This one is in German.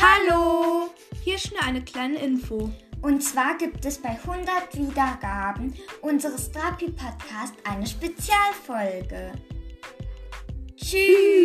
Hallo! Hier schnell eine kleine Info. Und zwar gibt es bei 100 Wiedergaben unseres Drapi Podcast eine Spezialfolge. Tschüss!